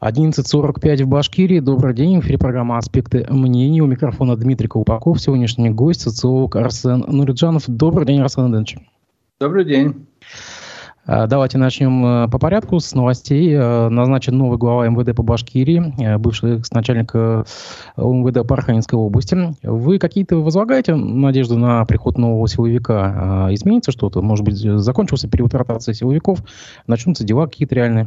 11.45 в Башкирии. Добрый день. В эфире программа «Аспекты мнений». У микрофона Дмитрий Колпаков. Сегодняшний гость – социолог Арсен Нуриджанов. Добрый день, Арсен Иванович. Добрый день. А, давайте начнем э, по порядку с новостей. Э, назначен новый глава МВД по Башкирии, э, бывший начальник МВД по Архангельской области. Вы какие-то возлагаете надежды на приход нового силовика? А, изменится что-то? Может быть, закончился период ротации силовиков, начнутся дела какие-то реальные?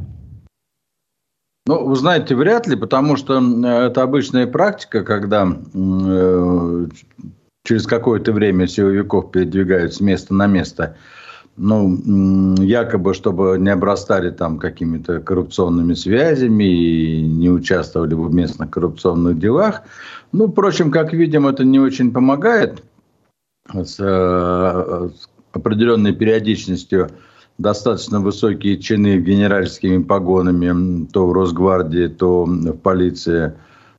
Ну, вы знаете, вряд ли, потому что это обычная практика, когда э, через какое-то время силовиков передвигают с места на место. Ну, якобы, чтобы не обрастали там какими-то коррупционными связями и не участвовали в местных коррупционных делах. Ну, впрочем, как видим, это не очень помогает с, э, с определенной периодичностью достаточно высокие чины генеральскими погонами, то в Росгвардии, то в полиции,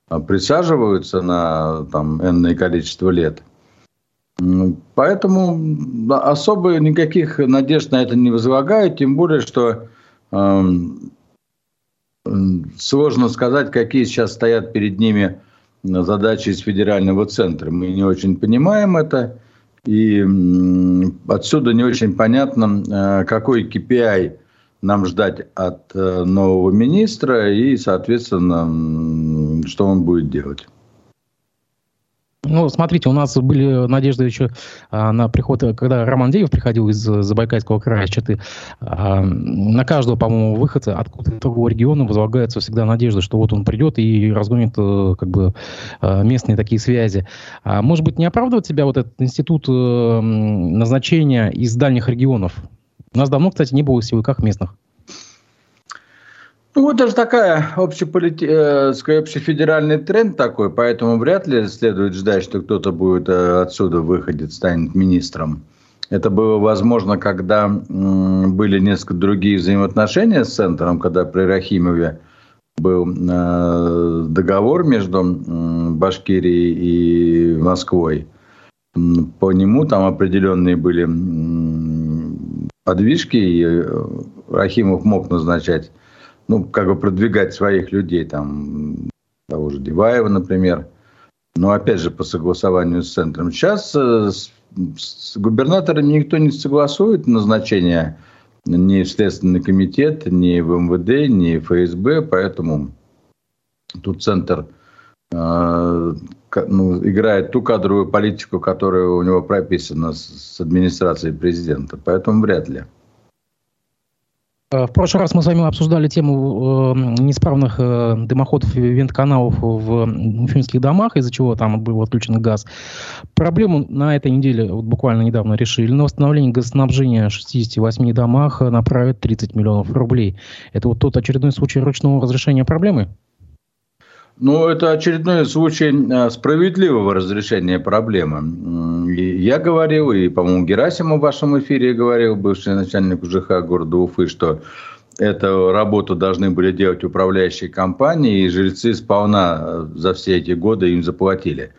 а, присаживаются на там, энное количество лет. Поэтому особо никаких надежд на это не возлагаю, тем более, что э, сложно сказать, какие сейчас стоят перед ними задачи из федерального центра. Мы не очень понимаем это. И отсюда не очень понятно, э, какой KPI нам ждать от э, нового министра и, соответственно, что он будет делать. Ну, смотрите, у нас были надежды еще а, на приход, когда Роман Деев приходил из Забайкальского края, Читы. А, на каждого, по-моему, выхода откуда-то другого региона возлагается всегда надежда, что вот он придет и разгонит а, как бы а, местные такие связи. А, может быть, не оправдывает себя вот этот институт назначения из дальних регионов? У нас давно, кстати, не было силовиках местных. Ну, вот даже такая общеполити... э, общефедеральный тренд такой, поэтому вряд ли следует ждать, что кто-то будет э, отсюда выходит, станет министром. Это было возможно, когда были несколько другие взаимоотношения с центром, когда при Рахимове был э, договор между Башкирией и Москвой. По нему там определенные были подвижки, и Рахимов мог назначать ну, как бы продвигать своих людей, там, того же Диваева, например. Но опять же по согласованию с центром. Сейчас э, с, с губернаторами никто не согласует назначение ни в Следственный комитет, ни в МВД, ни в ФСБ, поэтому тут центр э, ну, играет ту кадровую политику, которая у него прописана с, с администрацией президента. Поэтому вряд ли. Э, в прошлый раз мы с вами обсуждали тему э, неисправных э, дымоходов и вентканалов в уфимских домах, из-за чего там был отключен газ. Проблему на этой неделе вот буквально недавно решили. На восстановление газоснабжения в 68 домах направят 30 миллионов рублей. Это вот тот очередной случай ручного разрешения проблемы? Ну, это очередной случай э, справедливого разрешения проблемы. Я говорил, и, по-моему, Герасимов в вашем эфире говорил, бывший начальник УЖХ города Уфы, что эту работу должны были делать управляющие компании, и жильцы сполна э, за все эти годы им заплатили.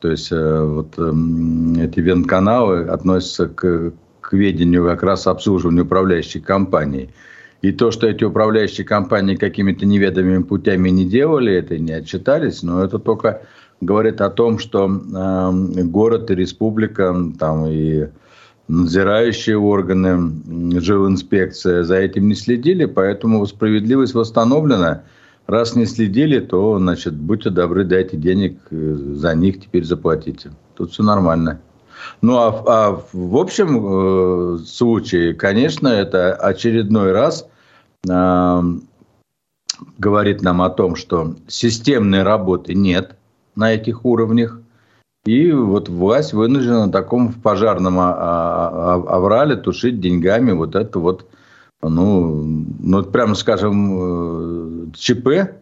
То есть э, вот эм, эти вентканалы относятся к, к ведению как раз обслуживания управляющей компании. И то, что эти управляющие компании какими-то неведомыми путями не делали, это не отчитались, но это только говорит о том, что э, город и республика, там и надзирающие органы, жилинспекция за этим не следили, поэтому справедливость восстановлена. Раз не следили, то, значит, будьте добры, дайте денег, э, за них теперь заплатите. Тут все нормально. Ну, а, а в общем э, случае, конечно, это очередной раз говорит нам о том, что системной работы нет на этих уровнях. И вот власть вынуждена на таком пожарном аврале тушить деньгами вот это вот, ну, ну прямо скажем, э, ЧП.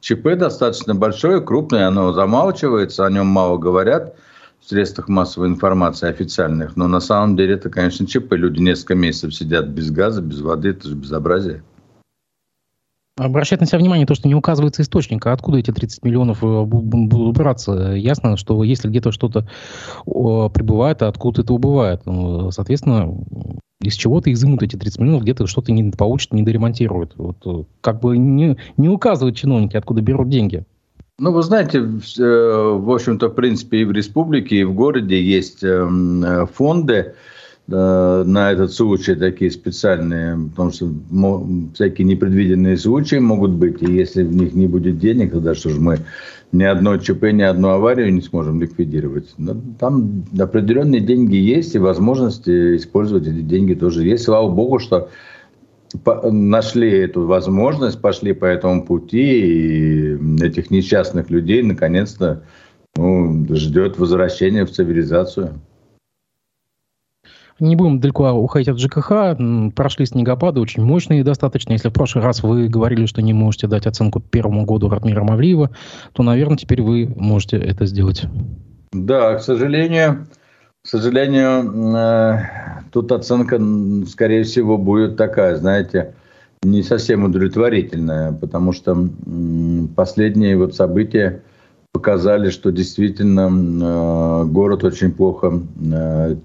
ЧП достаточно большое, крупное, оно замалчивается, о нем мало говорят в средствах массовой информации официальных. Но на самом деле это, конечно, ЧП. Люди несколько месяцев сидят без газа, без воды, это же безобразие. Обращать на себя внимание то, что не указывается источник, а откуда эти 30 миллионов э, будут браться. Ясно, что если где-то что-то прибывает, а откуда это убывает. Ну, соответственно, из чего-то изымут эти 30 миллионов, где-то что-то не получат, не доремонтируют. Вот, э, как бы не, не указывают чиновники, откуда берут деньги. Ну, вы знаете, в общем-то, в принципе, и в республике, и в городе есть эм, фонды, на этот случай такие специальные, потому что всякие непредвиденные случаи могут быть, и если в них не будет денег, тогда что же мы ни одно ЧП, ни одну аварию не сможем ликвидировать. Но там определенные деньги есть, и возможности использовать эти деньги тоже есть. Слава богу, что нашли эту возможность, пошли по этому пути, и этих несчастных людей наконец-то ну, ждет возвращение в цивилизацию. Не будем далеко уходить от ЖКХ. Прошли снегопады, очень мощные достаточно. Если в прошлый раз вы говорили, что не можете дать оценку первому году Ратмира Мавлиева, то, наверное, теперь вы можете это сделать. Да, к сожалению, к сожалению, э, тут оценка, скорее всего, будет такая, знаете, не совсем удовлетворительная, потому что последние вот события показали, что действительно э, город очень плохо э,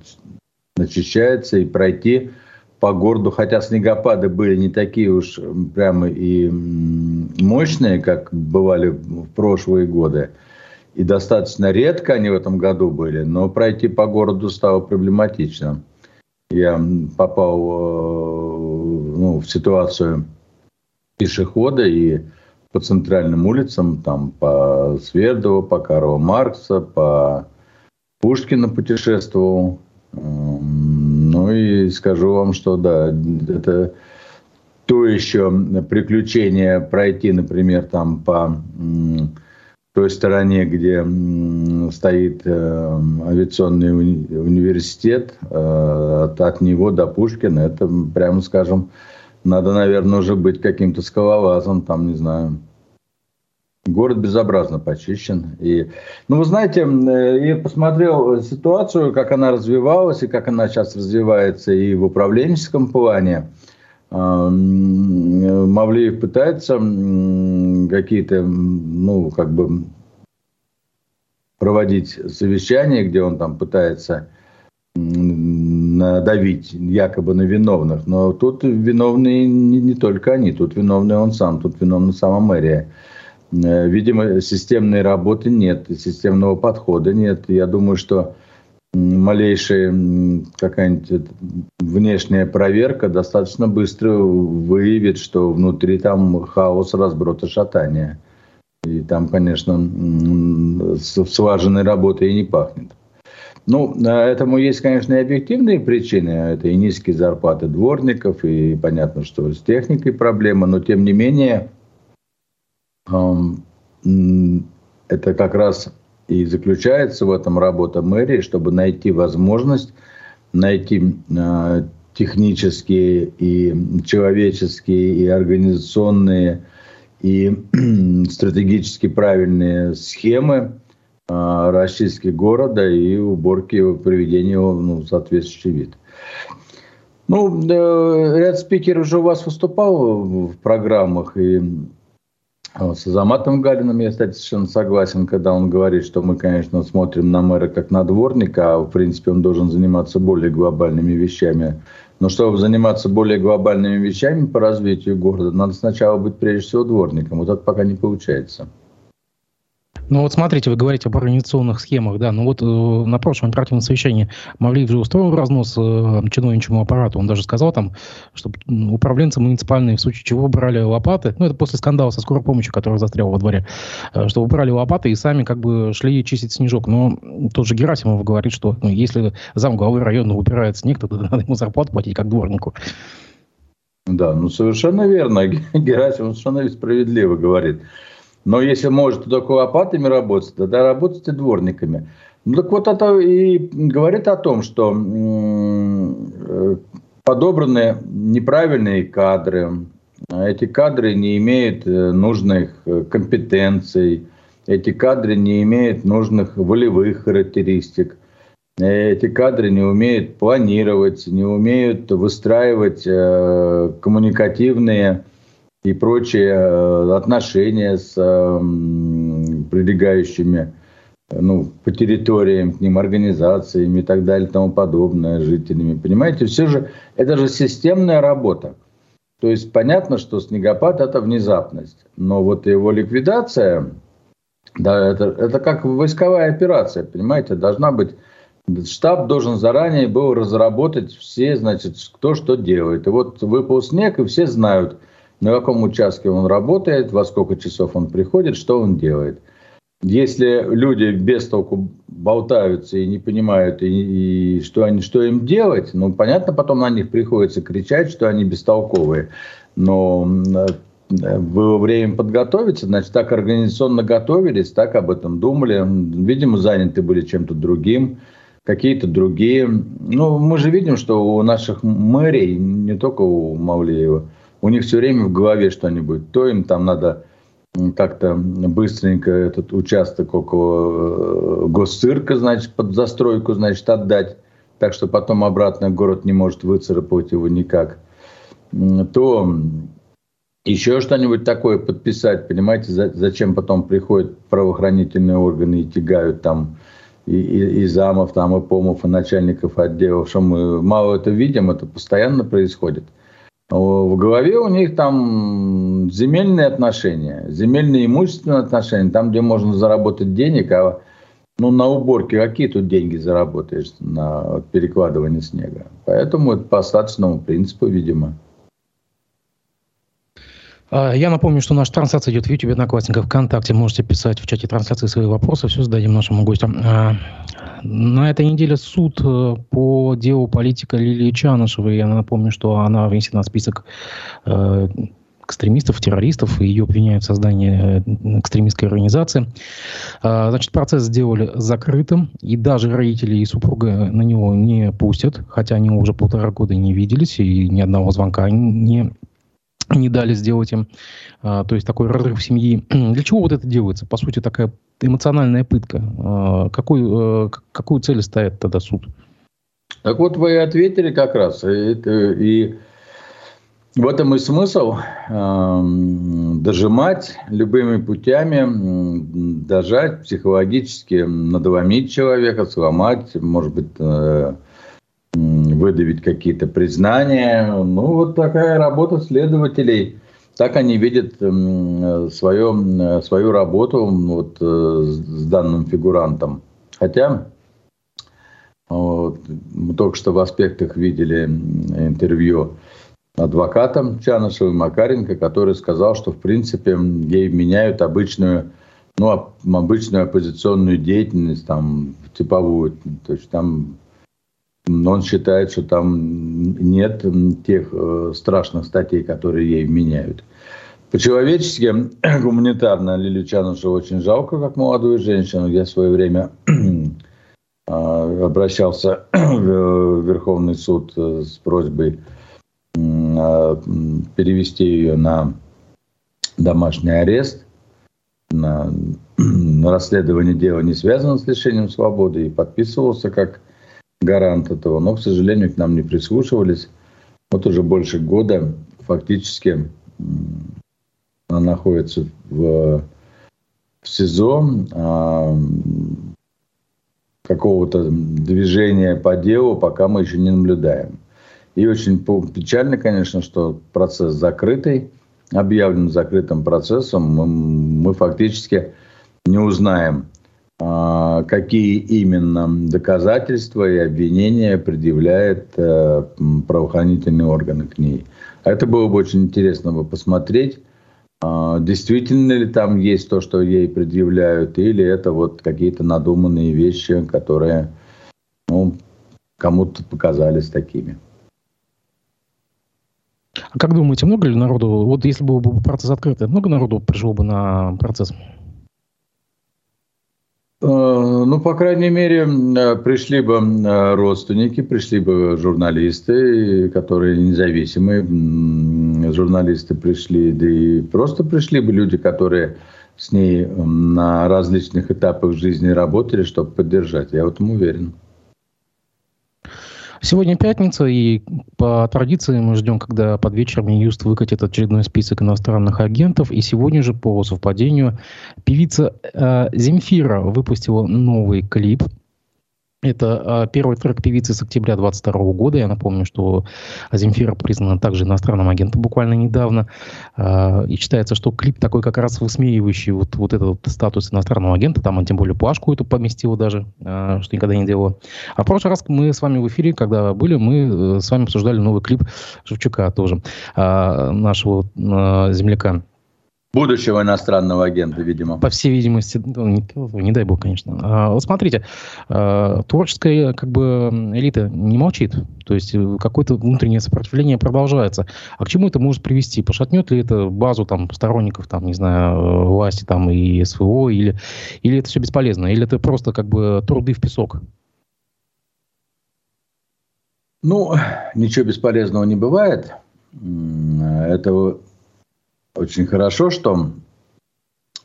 очищается и пройти по городу, хотя снегопады были не такие уж прямо и мощные, как бывали в прошлые годы, и достаточно редко они в этом году были, но пройти по городу стало проблематично. Я попал э, ну, в ситуацию пешехода и по центральным улицам, там по Свердову, по Карла Маркса, по Пушкина путешествовал. Ну и скажу вам, что да, это то еще приключение пройти, например, там по той стороне, где стоит э, авиационный уни университет, э, от него до Пушкина, это, прямо скажем, надо, наверное, уже быть каким-то скалолазом, там, не знаю, Город безобразно почищен. И, ну, вы знаете, э, я посмотрел ситуацию, как она развивалась и как она сейчас развивается и в управленческом плане. Мавлиев пытается какие-то, ну, как бы проводить совещания, где он там пытается надавить якобы на виновных. Но тут виновные не, не только они, тут виновный он сам, тут виновна сама мэрия. Э, видимо, системной работы нет, системного подхода нет. Я думаю, что малейшая какая-нибудь внешняя проверка достаточно быстро выявит, что внутри там хаос, разброд и шатание. И там, конечно, слаженной работой и не пахнет. Ну, а этому есть, конечно, и объективные причины. Это и низкие зарплаты дворников, и понятно, что с техникой проблема, но тем не менее это как раз и заключается в этом работа мэрии, чтобы найти возможность, найти а, технические и человеческие и организационные и стратегически правильные схемы э, расчистки города и уборки его, приведения его ну, в соответствующий вид. Ну, ряд спикеров уже у вас выступал в программах, и с Азаматом Галиным я, кстати, совершенно согласен, когда он говорит, что мы, конечно, смотрим на мэра как на дворника, а в принципе он должен заниматься более глобальными вещами. Но чтобы заниматься более глобальными вещами по развитию города, надо сначала быть прежде всего дворником. Вот это пока не получается. Ну вот смотрите, вы говорите об организационных схемах, да, ну вот э, на прошлом оперативном совещании Мавлиев же устроил разнос э, чиновничьему аппарату, он даже сказал там, что управленцы муниципальные в случае чего брали лопаты, ну это после скандала со скорой помощью, который застрял во дворе, э, что брали лопаты и сами как бы шли чистить снежок, но тот же Герасимов говорит, что ну, если зам главы района убирает снег, то надо ему зарплату платить как дворнику. Да, ну совершенно верно. Герасимов совершенно справедливо говорит. Но если можете только лопатами работать, тогда работайте дворниками. Ну так вот это и говорит о том, что э, подобраны неправильные кадры, эти кадры не имеют э, нужных э, компетенций, эти кадры не имеют нужных волевых характеристик, эти кадры не умеют планировать, не умеют выстраивать коммуникативные и прочие э, отношения с прилегающими ну, по территориям, к ним, организациями и так далее тому подобное, жителями. Понимаете, все же, это же системная работа. То есть понятно, что снегопад – это внезапность. Но вот его ликвидация, да, это, это как войсковая операция, понимаете, должна быть Штаб должен заранее был разработать все, значит, кто что делает. И вот выпал снег, и все знают, на каком участке он работает, во сколько часов он приходит, что он делает. Если люди без толку болтаются и не понимают, и, и что, они, что им делать, ну, понятно, потом на них приходится кричать, что они бестолковые. Но было время подготовиться, значит, так организационно готовились, так об этом думали. Видимо, заняты были чем-то другим какие-то другие. Ну, мы же видим, что у наших мэрий, не только у Мавлеева, у них все время в голове что-нибудь. То им там надо как-то быстренько этот участок около э, госцирка, значит, под застройку, значит, отдать, так что потом обратно город не может выцарапать его никак. То еще что-нибудь такое подписать, понимаете, зачем потом приходят правоохранительные органы и тягают там и, и, и замов, там, и помов, и начальников отделов, что мы мало это видим, это постоянно происходит. В голове у них там земельные отношения, земельные имущественные отношения, там, где можно заработать денег, а ну, на уборке какие тут деньги заработаешь на перекладывание снега. Поэтому это по остаточному принципу, видимо. А, я напомню, что наша трансляция идет в YouTube, Одноклассниках, ВКонтакте. Можете писать в чате трансляции свои вопросы, все зададим нашему гостю. А, на этой неделе суд э, по делу политика Лилии Чанышевой. Я напомню, что она внесена в список э, экстремистов, террористов, и ее обвиняют в создании э, экстремистской организации. А, значит, процесс сделали закрытым, и даже родители и супруга на него не пустят, хотя они уже полтора года не виделись, и ни одного звонка не не дали сделать им, а, то есть такой разрыв семьи. Для чего вот это делается? По сути, такая эмоциональная пытка. А, какой, а, какую цель ставит тогда суд? Так вот, вы ответили как раз. И, и в этом и смысл э, дожимать любыми путями, дожать психологически, надломить человека, сломать, может быть, э, выдавить какие-то признания. Ну, вот такая работа следователей. Так они видят свое, свою работу вот, э, с данным фигурантом. Хотя вот, мы только что в аспектах видели интервью адвокатом Чанышевой Макаренко, который сказал, что в принципе ей меняют обычную, ну, обычную оппозиционную деятельность, там, типовую. То есть там но он считает, что там нет тех э, страшных статей, которые ей вменяют. По-человечески, гуманитарно Лилию Чанушу очень жалко, как молодую женщину. Я в свое время а, обращался в Верховный суд э, с просьбой а, перевести ее на домашний арест, на расследование дела, не связанного с лишением свободы, и подписывался как гарант этого, но, к сожалению, к нам не прислушивались. Вот уже больше года фактически она находится в, в СИЗО. А, какого-то движения по делу пока мы еще не наблюдаем. И очень печально, конечно, что процесс закрытый, объявлен закрытым процессом. Мы, мы фактически не узнаем, какие именно доказательства и обвинения предъявляют э, правоохранительные органы к ней. Это было бы очень интересно бы посмотреть, а, действительно ли там есть то, что ей предъявляют, или это вот какие-то надуманные вещи, которые ну, кому-то показались такими. А как думаете, много ли народу, вот если был бы процесс открытый, много народу пришло бы на процесс? Э, ну, по крайней мере, э, пришли бы э, родственники, пришли бы журналисты, которые независимые журналисты пришли, да и просто пришли бы люди, которые с ней на различных этапах жизни работали, чтобы поддержать. Я в этом уверен. Сегодня пятница, и по традиции мы ждем, когда под вечер Минюст выкатит очередной список иностранных агентов. И сегодня же, по совпадению, певица э, Земфира выпустила новый клип – это э, первый трек певицы с октября 22 года. Я напомню, что Земфира признана также иностранным агентом буквально недавно. Э, и считается, что клип такой как раз высмеивающий вот, вот этот статус иностранного агента. Там он тем более плашку эту поместил даже, э, что никогда не делала. А в прошлый раз мы с вами в эфире, когда были, мы с вами обсуждали новый клип Шевчука тоже, нашего земляка. Будущего иностранного агента, видимо. По всей видимости, ну, не, дай бог, конечно. А, вот смотрите, а, творческая как бы элита не молчит. То есть э, какое-то внутреннее сопротивление продолжается. А к чему это может привести? Пошатнет ли это базу там сторонников, там, не знаю, э, власти там и СВО, или, или это все бесполезно? Или это просто как бы труды в песок? Ну, ничего бесполезного не бывает. Это очень хорошо, что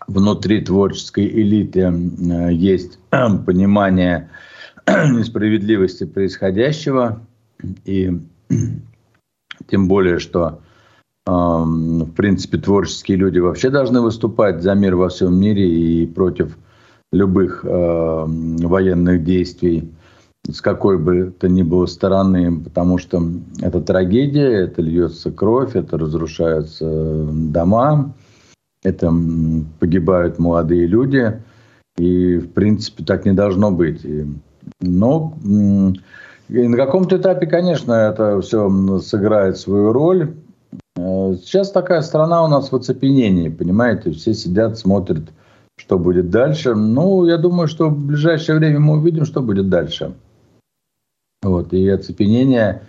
внутри творческой элиты э, есть понимание несправедливости происходящего. И тем более, что в принципе, творческие люди вообще должны выступать за мир во всем мире и против любых э, военных действий с какой бы то ни было стороны, потому что это трагедия, это льется кровь, это разрушаются дома, это погибают молодые люди, и в принципе так не должно быть. Но и на каком-то этапе, конечно, это все сыграет свою роль. Э, сейчас такая страна у нас в оцепенении, понимаете, все сидят, смотрят, что будет дальше. Ну, я думаю, что в ближайшее время мы увидим, что будет дальше. Вот, и оцепенение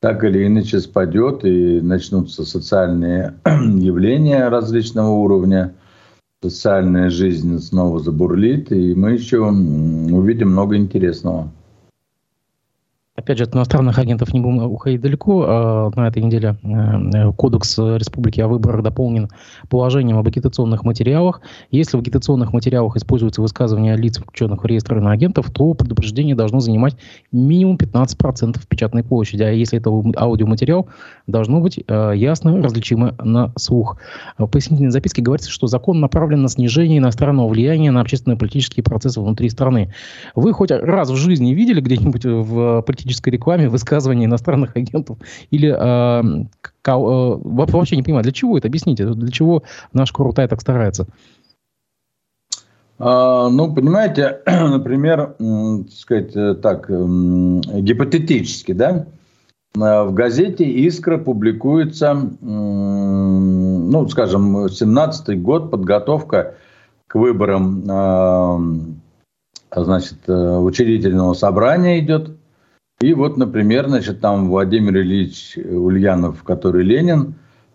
так или иначе спадет, и начнутся социальные явления различного уровня, социальная жизнь снова забурлит, и мы еще увидим много интересного. Опять же, от иностранных агентов не будем уходить далеко. А, на этой неделе э, Кодекс Республики о выборах дополнен положением об агитационных материалах. Если в агитационных материалах используются высказывания лиц, включенных в реестр иноагентов, то предупреждение должно занимать минимум 15% печатной площади. А если это аудиоматериал, должно быть э, ясно различимо на слух. В пояснительной записке говорится, что закон направлен на снижение иностранного влияния на общественно-политические процессы внутри страны. Вы хоть раз в жизни видели где-нибудь в политическом политической рекламе высказывания иностранных агентов? Или э, э, вообще не понимаю, для чего это? Объясните, для чего наш Курутай так старается? А, ну, понимаете, например, сказать э, так, гипотетически, да, в газете «Искра» публикуется, ну, скажем, 17-й год, подготовка к выборам, значит, э, учредительного собрания идет. И вот, например, значит, там Владимир Ильич Ульянов, который Ленин,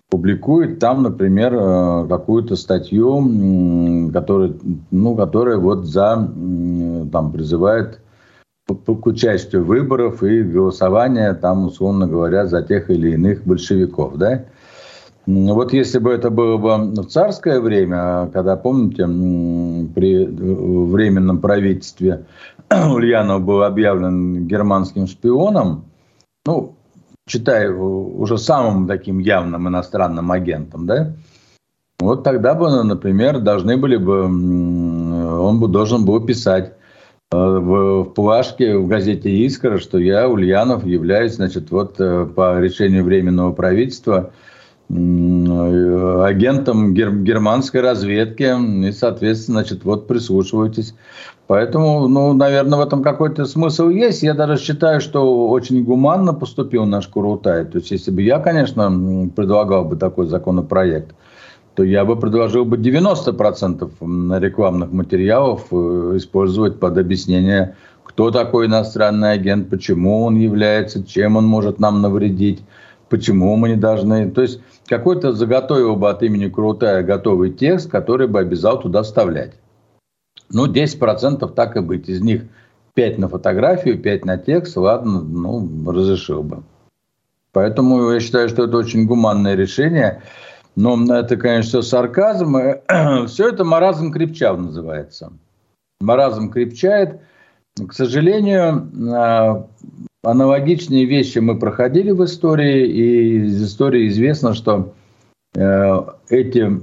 публикует там, например, э, какую-то статью, которая, ну, которая вот за, там, призывает к участию в выборах и голосования, там, условно говоря, за тех или иных большевиков, да. Вот если бы это было бы в царское время, когда, помните, при временном правительстве Ульянов был объявлен германским шпионом, ну, его уже самым таким явным иностранным агентом, да, вот тогда бы, например, должны были бы, он бы должен был писать э, в, в плашке в газете «Искра», что я, Ульянов, являюсь, значит, вот э, по решению Временного правительства агентом гер, германской разведки, и, соответственно, значит, вот прислушивайтесь. Поэтому, ну, наверное, в этом какой-то смысл есть. Я даже считаю, что очень гуманно поступил наш Курултай. То есть, если бы я, конечно, предлагал бы такой законопроект, то я бы предложил бы 90% рекламных материалов э, использовать под объяснение, кто такой иностранный агент, почему он является, чем он может нам навредить, почему мы не должны. То есть какой-то заготовил бы от имени Крутая готовый текст, который бы обязал туда вставлять. Ну, 10% так и быть. Из них 5 на фотографию, 5 на текст, ладно, ну, разрешил бы. Поэтому я считаю, что это очень гуманное решение. Но это, конечно, сарказм. Все это маразм крепчав называется. Маразм крепчает. К сожалению, а, аналогичные вещи мы проходили в истории, и из истории известно, что э, эти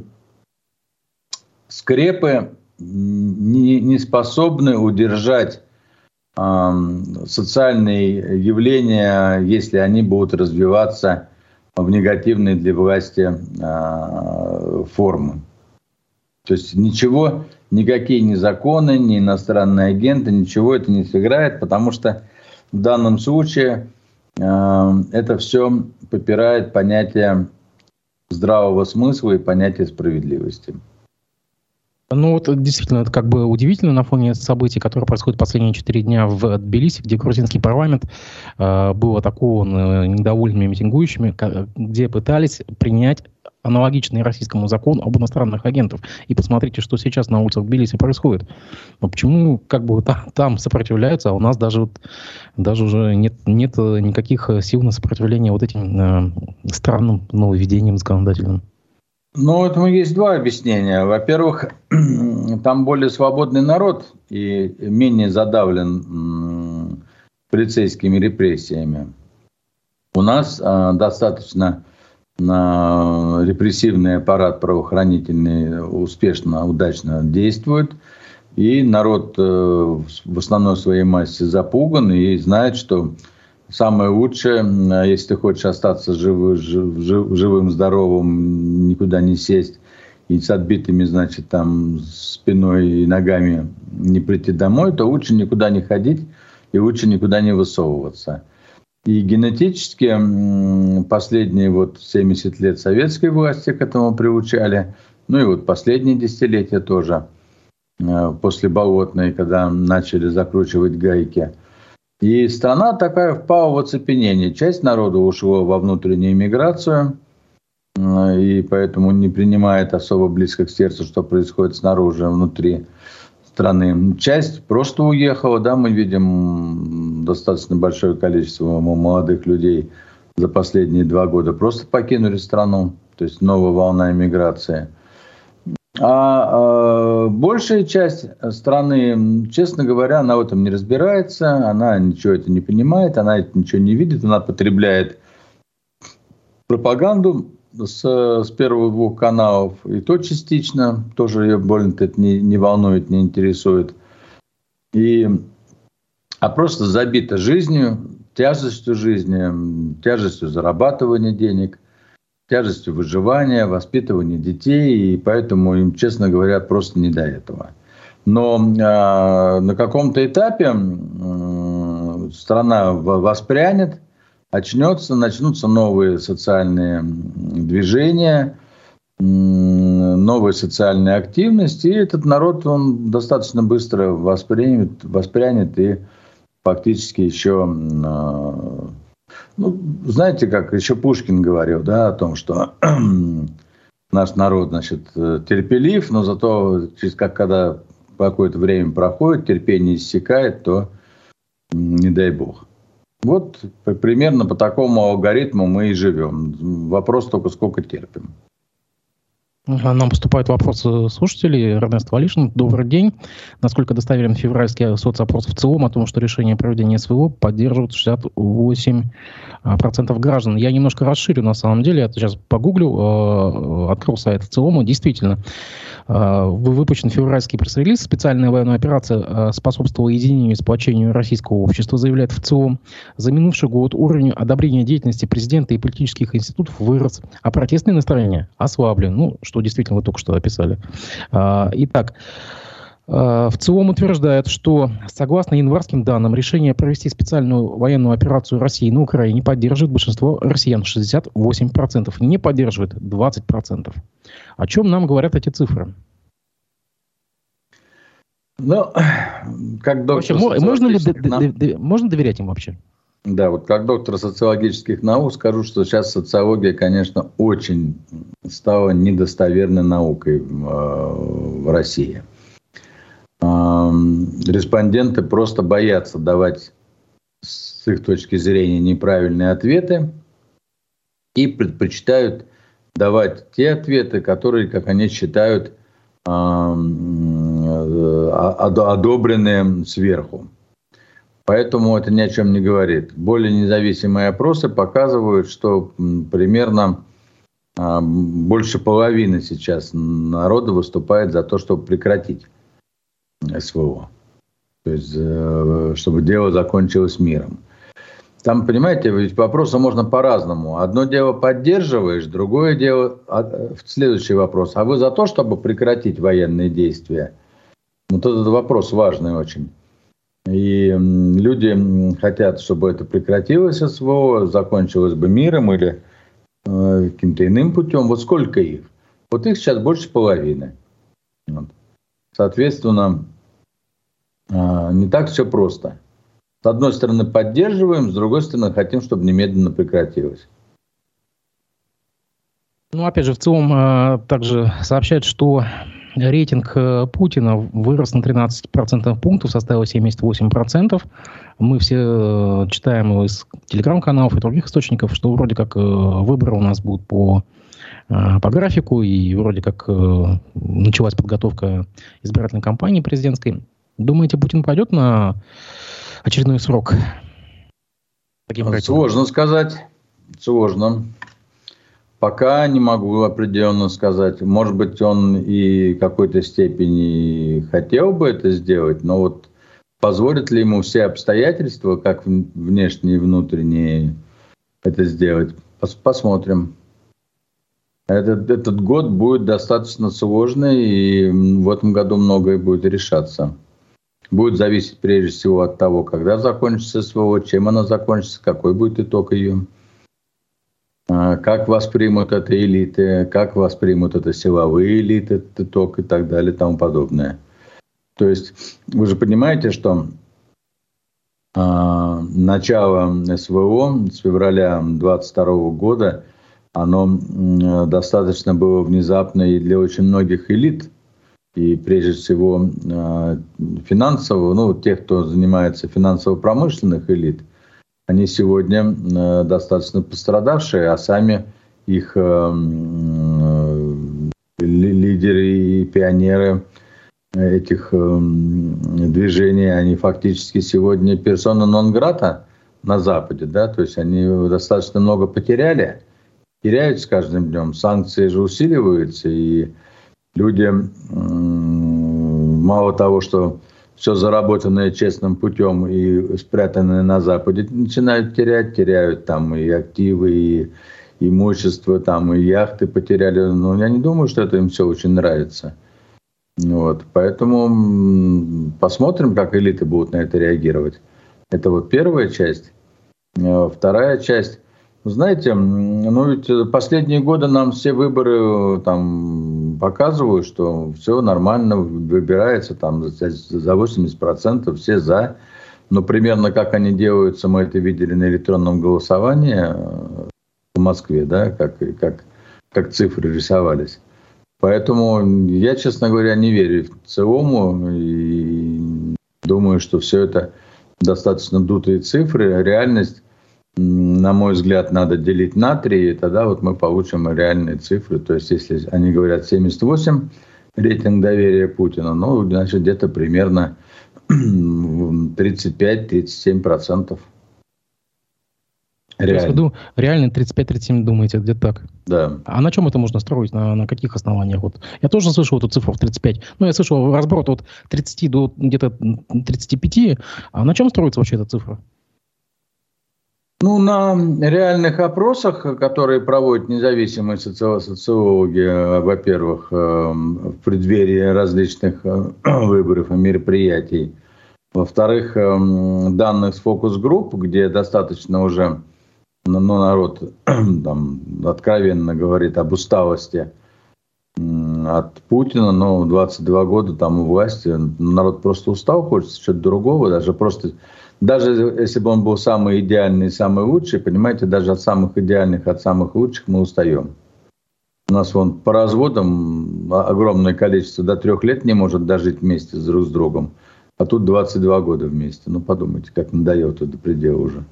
скрепы не, не способны удержать э, социальные явления, если они будут развиваться в негативные для власти э, формы. То есть ничего, никакие ни законы, ни иностранные агенты, ничего это не сыграет, потому что в данном случае э, это все попирает понятие здравого смысла и понятие справедливости. Ну вот действительно, это как бы удивительно на фоне событий, которые происходят последние четыре дня в Тбилиси, где грузинский парламент э, был атакован э, недовольными митингующими, где пытались принять аналогичный российскому закону об иностранных агентах. И посмотрите, что сейчас на улицах Тбилиси происходит. Но почему как бы там, там сопротивляются, а у нас даже, вот, даже уже нет, нет никаких сил на сопротивление вот этим э, странным нововведениям законодательным? Ну, этому есть два объяснения. Во-первых, там более свободный народ и менее задавлен полицейскими репрессиями. У нас э, достаточно на репрессивный аппарат правоохранительный успешно, удачно действует. И народ э, в основной своей массе запуган и знает, что самое лучшее, если ты хочешь остаться жив, жив, живым, здоровым, никуда не сесть и с отбитыми, значит, там спиной и ногами не прийти домой, то лучше никуда не ходить и лучше никуда не высовываться. И генетически последние вот 70 лет советской власти к этому приучали, ну и вот последние десятилетия тоже, э, после болотной, когда начали закручивать гайки. И страна такая впала в оцепенение. Часть народа ушло во внутреннюю миграцию, э, и поэтому не принимает особо близко к сердцу, что происходит снаружи, внутри страны. Часть просто уехала, да, мы видим достаточно большое количество молодых людей за последние два года просто покинули страну, то есть новая волна иммиграции. А э, большая часть страны, честно говоря, она в этом не разбирается, она ничего это не понимает, она это ничего не видит, она потребляет пропаганду, с, с первых двух каналов, и то частично, тоже ее больно-то это не, не волнует, не интересует. И, а просто забита жизнью, тяжестью жизни, тяжестью зарабатывания денег, тяжестью выживания, воспитывания детей, и поэтому им, честно говоря, просто не до этого. Но э, на каком-то этапе э, страна воспрянет, очнется, начнутся новые социальные движения, новая социальная активность, и этот народ, он достаточно быстро воспримет, воспрянет и фактически еще, а, ну, знаете, как еще Пушкин говорил, да, о том, что наш народ, значит, терпелив, но зато через как когда какое-то время проходит, терпение иссякает, то не дай бог. Вот примерно по такому алгоритму мы и живем. Вопрос только, сколько терпим. Нам поступают вопросы слушателей. Эрнест Валишин, добрый день. Насколько достоверен февральский соцопрос в целом о том, что решение проведения СВО поддерживают 68% граждан? Я немножко расширю на самом деле. Я сейчас погуглю, э, открыл сайт в целом. Действительно, э, выпущен февральский пресс-релиз. Специальная военная операция способствовала единению и сплочению российского общества, заявляет в целом. За минувший год уровень одобрения деятельности президента и политических институтов вырос, а протестные настроения ослабли. Ну, что действительно вы только что описали. А, итак, а, в ЦИОМ утверждает, что, согласно январским данным, решение провести специальную военную операцию России на Украине поддерживает большинство россиян 68%, не поддерживает 20%. О чем нам говорят эти цифры? Ну, как доктор... Вообще, можно, ли, можно доверять им вообще? Да, вот как доктор социологических наук скажу, что сейчас социология, конечно, очень стала недостоверной наукой в, э, России. Респонденты просто боятся давать с их точки зрения неправильные ответы и предпочитают давать те ответы, которые, как они считают, э, одобренные сверху. Поэтому это ни о чем не говорит. Более независимые опросы показывают, что примерно а, больше половины сейчас народа выступает за то, чтобы прекратить СВО. То есть, э, чтобы дело закончилось миром. Там, понимаете, ведь вопросы можно по-разному. Одно дело поддерживаешь, другое дело а, следующий вопрос. А вы за то, чтобы прекратить военные действия? Вот этот вопрос важный очень. И люди хотят, чтобы это прекратилось СВО, закончилось бы миром или э, каким-то иным путем. Вот сколько их? Вот их сейчас больше половины. Соответственно, э, не так все просто. С одной стороны поддерживаем, с другой стороны хотим, чтобы немедленно прекратилось. Ну, опять же, в целом э, также сообщают, что рейтинг э, Путина вырос на 13% пунктов, составил 78%. Мы все э, читаем из телеграм-каналов и других источников, что вроде как э, выборы у нас будут по, по графику, и вроде как началась подготовка избирательной кампании президентской. Думаете, Путин пойдет на очередной срок? Таким Сложно сказать. Сложно. Пока не могу определенно сказать. Может быть, он и в какой-то степени хотел бы это сделать, но вот позволят ли ему все обстоятельства, как внешние и внутренние, это сделать? Пос посмотрим. Этот, этот год будет достаточно сложный, и в этом году многое будет решаться. Будет зависеть прежде всего от того, когда закончится СВО, чем она закончится, какой будет итог ее. А, как воспримут это элиты, как воспримут это силовые элиты, ТТОК и так далее и тому подобное. То есть вы же понимаете, что а, начало СВО с февраля 22 года, оно достаточно было внезапно и для очень многих элит, и прежде всего а, финансово, ну, тех, кто занимается финансово-промышленных элит, они сегодня э, достаточно пострадавшие, а сами их э, э, лидеры и пионеры этих движений, они фактически сегодня персона нон-грата на Западе, да, то есть они достаточно много потеряли, теряют с каждым днем, санкции же усиливаются, и люди мало того, что все заработанное честным путем и спрятанное на Западе, начинают терять, теряют там и активы, и имущество, там и яхты потеряли. Но я не думаю, что это им все очень нравится. Вот. Поэтому посмотрим, как элиты будут на это реагировать. Это вот первая часть. Э, вторая часть. Знаете, ну ведь последние годы нам все выборы там показывают, что все нормально выбирается там за 80%, все за. Но примерно как они делаются, мы это видели на электронном голосовании э, в Москве, да, как, как, как цифры рисовались. Поэтому я, честно говоря, не верю в ЦИОМу и думаю, что все это достаточно дутые цифры. Реальность на мой взгляд, надо делить на 3, и тогда вот мы получим реальные цифры. То есть, если они говорят 78 рейтинг доверия Путина, ну, значит, где-то примерно 35-37 процентов. Реально. реально 35-37 думаете, где-то так? Да. А на чем это можно строить? На, на каких основаниях? Вот. Я тоже слышал эту цифру в 35. Ну, я слышал разброд от 30 до где-то 35. А на чем строится вообще эта цифра? Ну, на реальных опросах, которые проводят независимые социологи, во-первых, эм, в преддверии различных э, выборов и мероприятий, во-вторых, данных с фокус-групп, где достаточно уже ну, народ там, откровенно говорит об усталости от Путина, но 22 года там у власти, народ просто устал, хочется чего-то другого, даже просто даже если бы он был самый идеальный, самый лучший, понимаете, даже от самых идеальных, от самых лучших мы устаем. У нас вон по разводам огромное количество до трех лет не может дожить вместе друг с другом. А тут 22 года вместе. Ну, подумайте, как надоело до предела уже.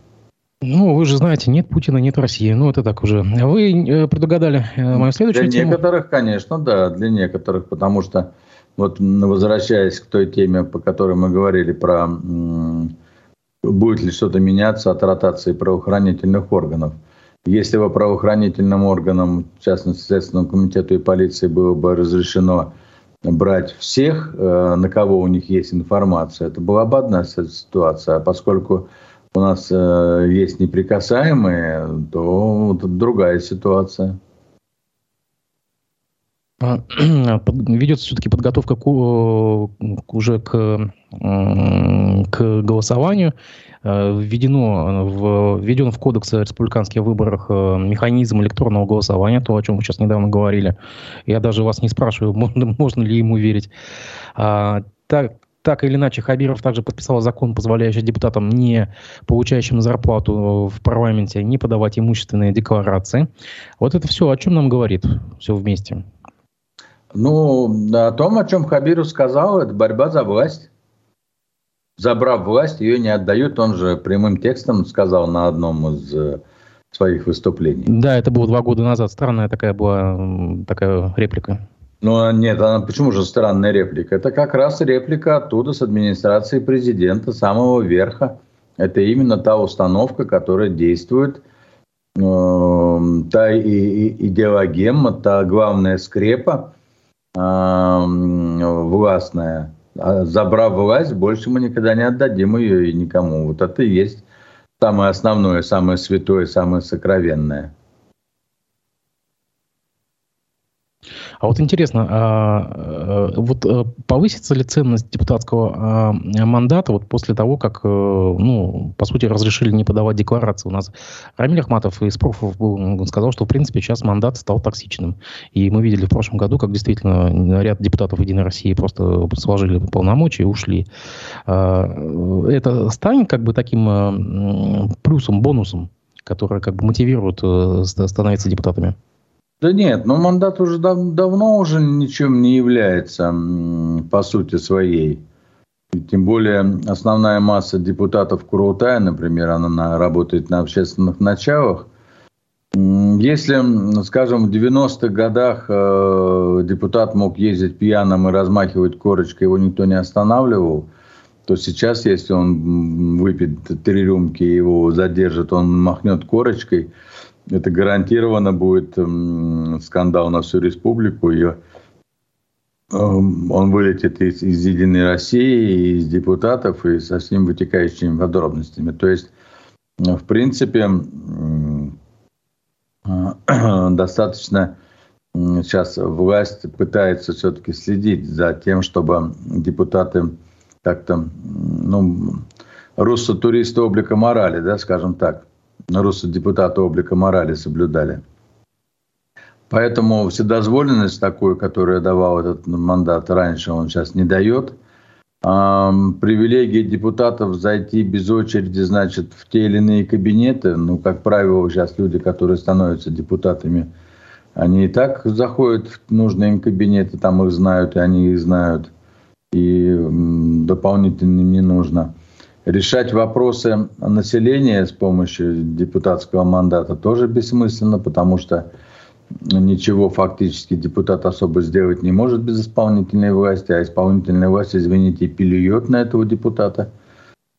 Ну, вы же знаете, нет Путина, нет России. Ну, это так уже. Вы э, предугадали э, мою следующую Для тему? некоторых, конечно, да, для некоторых, потому что вот возвращаясь к той теме, по которой мы говорили про будет ли что-то меняться от ротации правоохранительных органов. Если бы правоохранительным органам, в частности Следственному комитету и полиции, было бы разрешено брать всех, э, на кого у них есть информация, это была бы одна ситуация. А поскольку у нас э, есть неприкасаемые, то это другая ситуация. А, ведется все-таки подготовка к, уже к, к голосованию. Э, введено в, введен в Кодекс о республиканских выборах э, механизм электронного голосования, то, о чем вы сейчас недавно говорили. Я даже вас не спрашиваю, можно, можно ли ему верить. А, так, так или иначе, Хабиров также подписал закон, позволяющий депутатам, не получающим зарплату в парламенте, не подавать имущественные декларации. Вот это все о чем нам говорит все вместе? Ну, о том, о чем Хабиров сказал, это борьба за власть забрав власть, ее не отдают. Он же прямым текстом сказал на одном из э, своих выступлений. Да, это было два года назад. Странная такая была такая реплика. Ну, а нет, она почему же странная реплика? Это как раз реплика оттуда, с администрации президента, самого верха. Это именно та установка, которая действует, э, та и, и, идеологема, та главная скрепа властная, а забрав власть, больше мы никогда не отдадим ее и никому. Вот это и есть самое основное, самое святое, самое сокровенное. А вот интересно, а, а, вот а, повысится ли ценность депутатского а, мандата вот после того, как, а, ну, по сути, разрешили не подавать декларации? У нас Рамиль Ахматов из профов сказал, что, в принципе, сейчас мандат стал токсичным. И мы видели в прошлом году, как действительно ряд депутатов Единой России просто сложили полномочия и ушли. А, это станет как бы таким плюсом, бонусом, который как бы мотивирует становиться депутатами? Да нет, но мандат уже дав давно уже ничем не является по сути своей. И тем более основная масса депутатов Курултая, например, она работает на общественных началах. Если, скажем, в 90-х годах э, депутат мог ездить пьяным и размахивать корочкой, его никто не останавливал, то сейчас, если он выпьет три рюмки, его задержат, он махнет корочкой – это гарантированно будет скандал на всю республику. И он вылетит из, из Единой России, из депутатов и со всеми вытекающими подробностями. То есть, в принципе, достаточно сейчас власть пытается все-таки следить за тем, чтобы депутаты как-то, ну, руссо туриста облика морали, да, скажем так, депутаты облика морали соблюдали. Поэтому вседозволенность такую, которую давал этот мандат раньше, он сейчас не дает. А, привилегии депутатов зайти без очереди, значит, в те или иные кабинеты, ну, как правило, сейчас люди, которые становятся депутатами, они и так заходят в нужные им кабинеты, там их знают, и они их знают, и дополнительно не нужно решать вопросы населения с помощью депутатского мандата тоже бессмысленно, потому что ничего фактически депутат особо сделать не может без исполнительной власти, а исполнительная власть, извините, плюет на этого депутата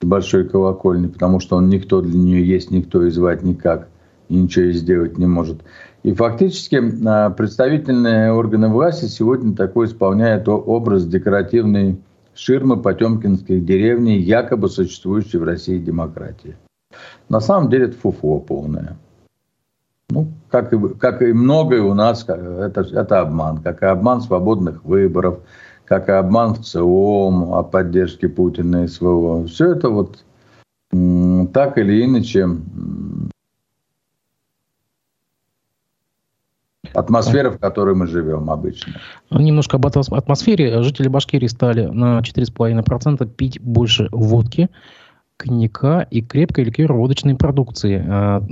большой колокольни, потому что он никто для нее есть, никто и звать никак, и ничего и сделать не может. И фактически а, представительные органы власти сегодня такой исполняют образ декоративной ширмы потемкинских деревней, якобы существующей в России демократии. На самом деле это фуфло полное. Ну, как и, как и многое у нас, это, это обман. Как и обман свободных выборов, как и обман в ЦИОМ о поддержке Путина и СВО. Все это вот так или иначе атмосфера, в которой мы живем обычно. Немножко об атмосфере. Жители Башкирии стали на 4,5% пить больше водки, коньяка и крепкой ликеро-водочной продукции а,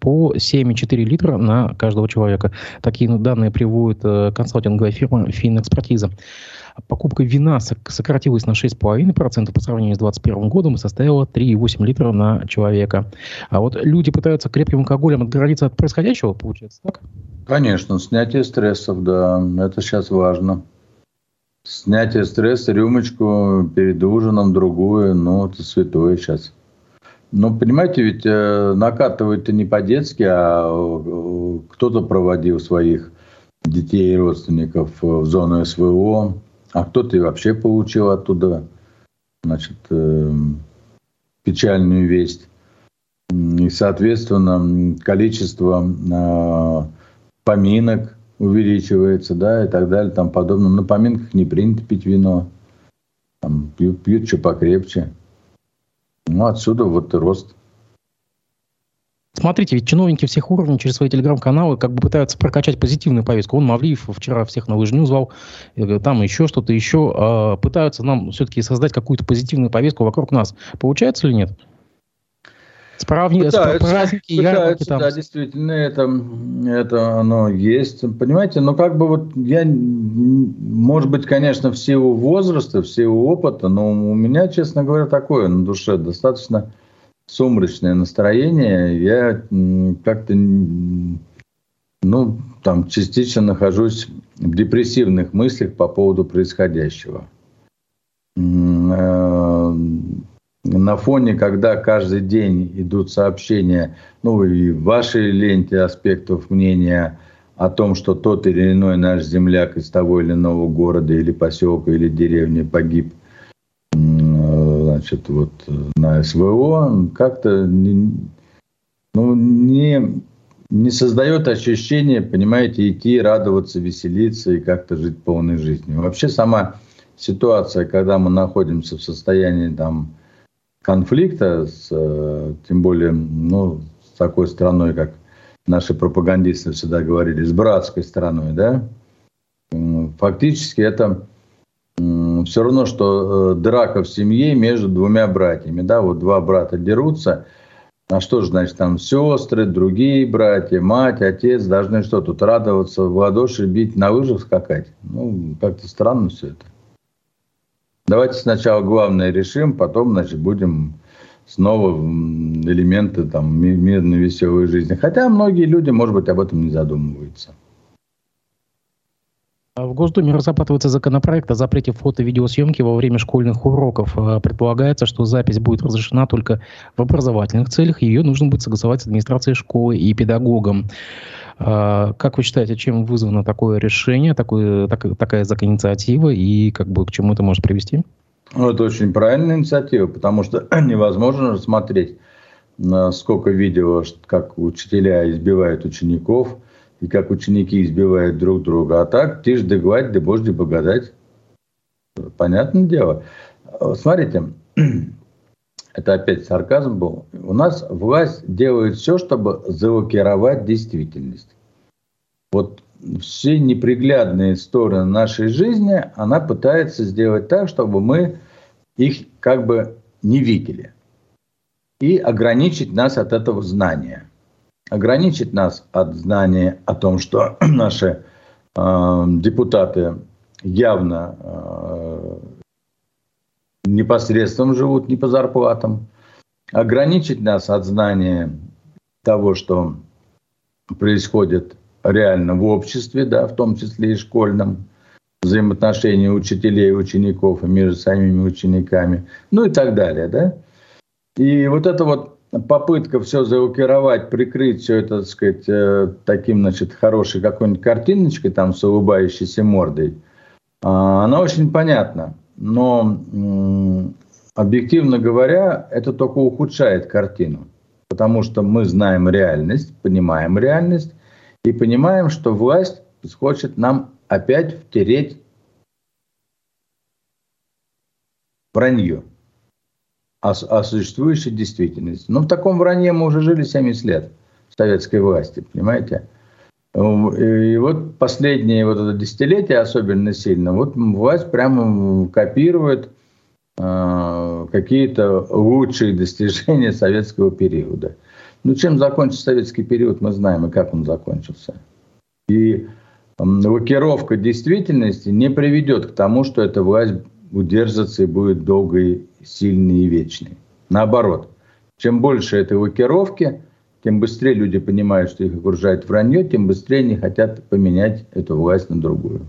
по 7,4 литра на каждого человека. Такие данные приводит э, консалтинговая фирма «Финэкспертиза». Покупка вина сократилась на 6,5% по сравнению с 2021 годом и составила 3,8 литра на человека. А вот люди пытаются крепким алкоголем отгородиться от происходящего, получается так? Конечно, снятие стрессов, да, это сейчас важно. Снятие стресса, рюмочку перед ужином, другую, ну, это святое сейчас. Ну, понимаете, ведь э, накатывают-то не по-детски, а э, кто-то проводил своих детей и родственников в зону СВО, а кто-то и вообще получил оттуда, значит, э, печальную весть. И, соответственно, количество э, поминок увеличивается, да, и так далее, там подобное. На поминках не принято пить вино, там пьют, пьют что покрепче. Ну, отсюда вот рост. Смотрите, ведь чиновники всех уровней через свои телеграм-каналы как бы пытаются прокачать позитивную повестку. Он Мавлиев вчера всех на лыжню звал, там еще что-то еще. А пытаются нам все-таки создать какую-то позитивную повестку вокруг нас. Получается или нет? Справни... Пытаются, праздники, пытаются, там. да, действительно, это, это оно есть. Понимаете, но как бы вот я, может быть, конечно, в силу возраста, в силу опыта, но у меня, честно говоря, такое на душе достаточно сумрачное настроение. Я как-то, ну, там, частично нахожусь в депрессивных мыслях по поводу происходящего э, на фоне, когда каждый день идут сообщения, ну и в вашей ленте аспектов мнения о том, что тот или иной наш земляк из того или иного города или поселка или деревни погиб значит, вот, на СВО, как-то не, ну, не, не создает ощущения, понимаете, идти, радоваться, веселиться и как-то жить полной жизнью. Вообще сама ситуация, когда мы находимся в состоянии там, конфликта, с, э, тем более ну, с такой страной, как наши пропагандисты всегда говорили, с братской страной, да, фактически это все равно, что э, драка в семье между двумя братьями, да, вот два брата дерутся, а что же, значит, там сестры, другие братья, мать, отец должны что тут радоваться, в ладоши бить, на лыжах скакать? Ну, как-то странно все это. Давайте сначала главное решим, потом, значит, будем снова элементы там мирной, веселой жизни. Хотя многие люди, может быть, об этом не задумываются. В Госдуме разрабатывается законопроект о запрете фото- и видеосъемки во время школьных уроков. А, предполагается, что запись будет разрешена только в образовательных целях. Ее нужно будет согласовать с администрацией школы и педагогом. А, как вы считаете, чем вызвано такое решение, такое, так, такая законициатива и как бы к чему это может привести? Ну, это очень правильная инициатива, потому что невозможно смотреть, сколько видео, как учителя избивают учеников, и как ученики избивают друг друга. А так, тишь да гладь, да божди благодать. Понятное дело. Смотрите, это опять сарказм был, у нас власть делает все, чтобы залокировать действительность. Вот все неприглядные стороны нашей жизни она пытается сделать так, чтобы мы их как бы не видели. И ограничить нас от этого знания. Ограничить нас от знания о том, что наши э, депутаты явно э, непосредственно живут не по зарплатам, ограничить нас от знания того, что происходит реально в обществе, да, в том числе и школьном, взаимоотношения учителей и учеников и между самими учениками, ну и так далее, да. И вот эта вот попытка все заукировать, прикрыть все это, так сказать, э, таким, значит, хорошей какой-нибудь картиночкой там с улыбающейся мордой, а, она очень понятна но объективно говоря, это только ухудшает картину. Потому что мы знаем реальность, понимаем реальность и понимаем, что власть хочет нам опять втереть вранье о, о существующей действительности. Но в таком вранье мы уже жили 70 лет советской власти, понимаете? И вот последние вот это десятилетие особенно сильно, вот власть прямо копирует э, какие-то лучшие достижения советского периода. Ну, чем закончился советский период, мы знаем, и как он закончился. И лакировка действительности не приведет к тому, что эта власть удержится и будет долгой, сильной и вечной. Наоборот, чем больше этой лакировки – тем быстрее люди понимают, что их окружает вранье, тем быстрее они хотят поменять эту власть на другую.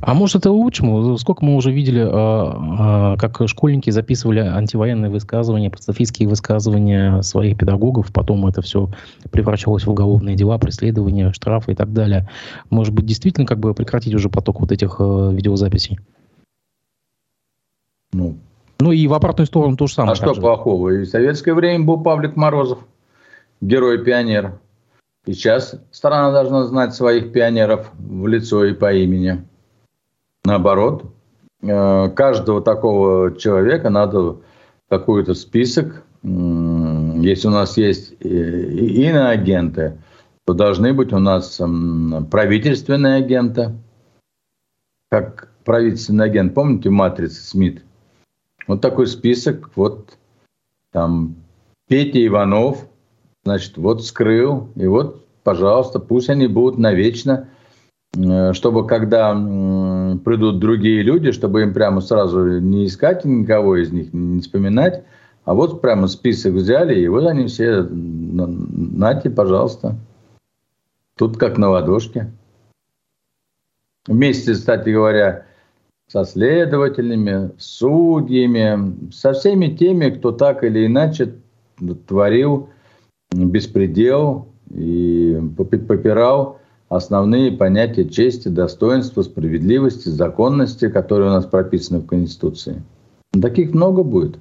А может это лучшему? Сколько мы уже видели, э, э, как школьники записывали антивоенные высказывания, пацифистские высказывания своих педагогов, потом это все превращалось в уголовные дела, преследования, штрафы и так далее. Может быть, действительно как бы прекратить уже поток вот этих э, видеозаписей? Ну, ну и в обратную сторону то же самое. А что же. плохого? И в советское время был Павлик Морозов, герой-пионер. И сейчас страна должна знать своих пионеров в лицо и по имени. Наоборот, э, каждого такого человека надо какой-то список. Если у нас есть иноагенты, то должны быть у нас правительственные агенты. Как правительственный агент, помните матрица Смит? Вот такой список, вот там Петя Иванов, значит, вот скрыл, и вот, пожалуйста, пусть они будут навечно Э, чтобы когда придут другие люди, чтобы им прямо сразу не искать никого из них, не вспоминать, а вот прямо список взяли, и вот они все, нате, пожалуйста. Тут как на ладошке. Вместе, кстати говоря, со следователями, судьями, со всеми теми, кто так или иначе творил беспредел и попирал основные понятия чести, достоинства, справедливости, законности, которые у нас прописаны в Конституции. Таких много будет.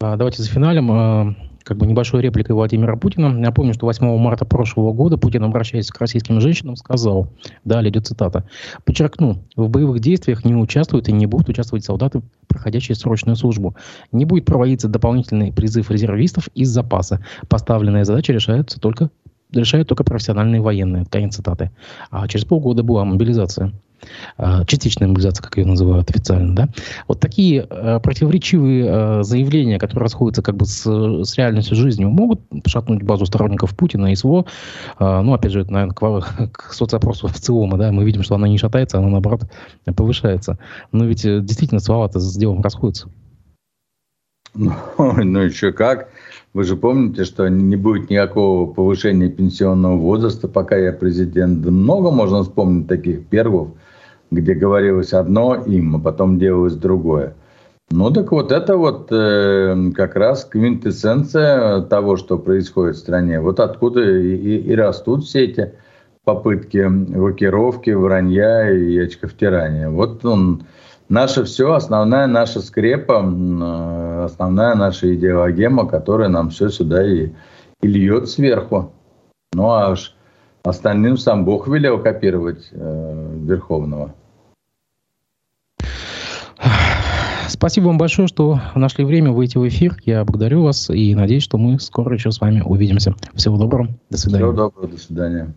А, давайте за финалем. Как бы небольшой репликой Владимира Путина. Напомню, что 8 марта прошлого года Путин, обращаясь к российским женщинам, сказал, далее идет цитата, «Подчеркну, в боевых действиях не участвуют и не будут участвовать солдаты, проходящие срочную службу. Не будет проводиться дополнительный призыв резервистов из запаса. Поставленная задача решается только решают только профессиональные военные. Конец цитаты. А через полгода была мобилизация. А, частичная мобилизация, как ее называют официально, да. Вот такие э, противоречивые э, заявления, которые расходятся как бы с, с реальностью жизни, могут шатнуть базу сторонников Путина и СВО. Э, ну, опять же, это, наверное, к, к соцопросу в целом, да, мы видим, что она не шатается, она, наоборот, повышается. Но ведь действительно слова-то с делом расходятся. Ну, ну еще как. Вы же помните, что не будет никакого повышения пенсионного возраста, пока я президент. Много можно вспомнить таких первых, где говорилось одно им, а потом делалось другое. Ну так вот это вот э, как раз квинтэссенция того, что происходит в стране. Вот откуда и, и, и растут все эти попытки блокировки, вранья и очковтирания. Вот он наше все, основная наша скрепа, э, основная наша идеологема, которая нам все сюда и, и льет сверху. Ну а аж остальным сам Бог велел копировать э, Верховного. Спасибо вам большое, что нашли время выйти в эфир. Я благодарю вас и надеюсь, что мы скоро еще с вами увидимся. Всего доброго. До свидания. Всего доброго. До свидания.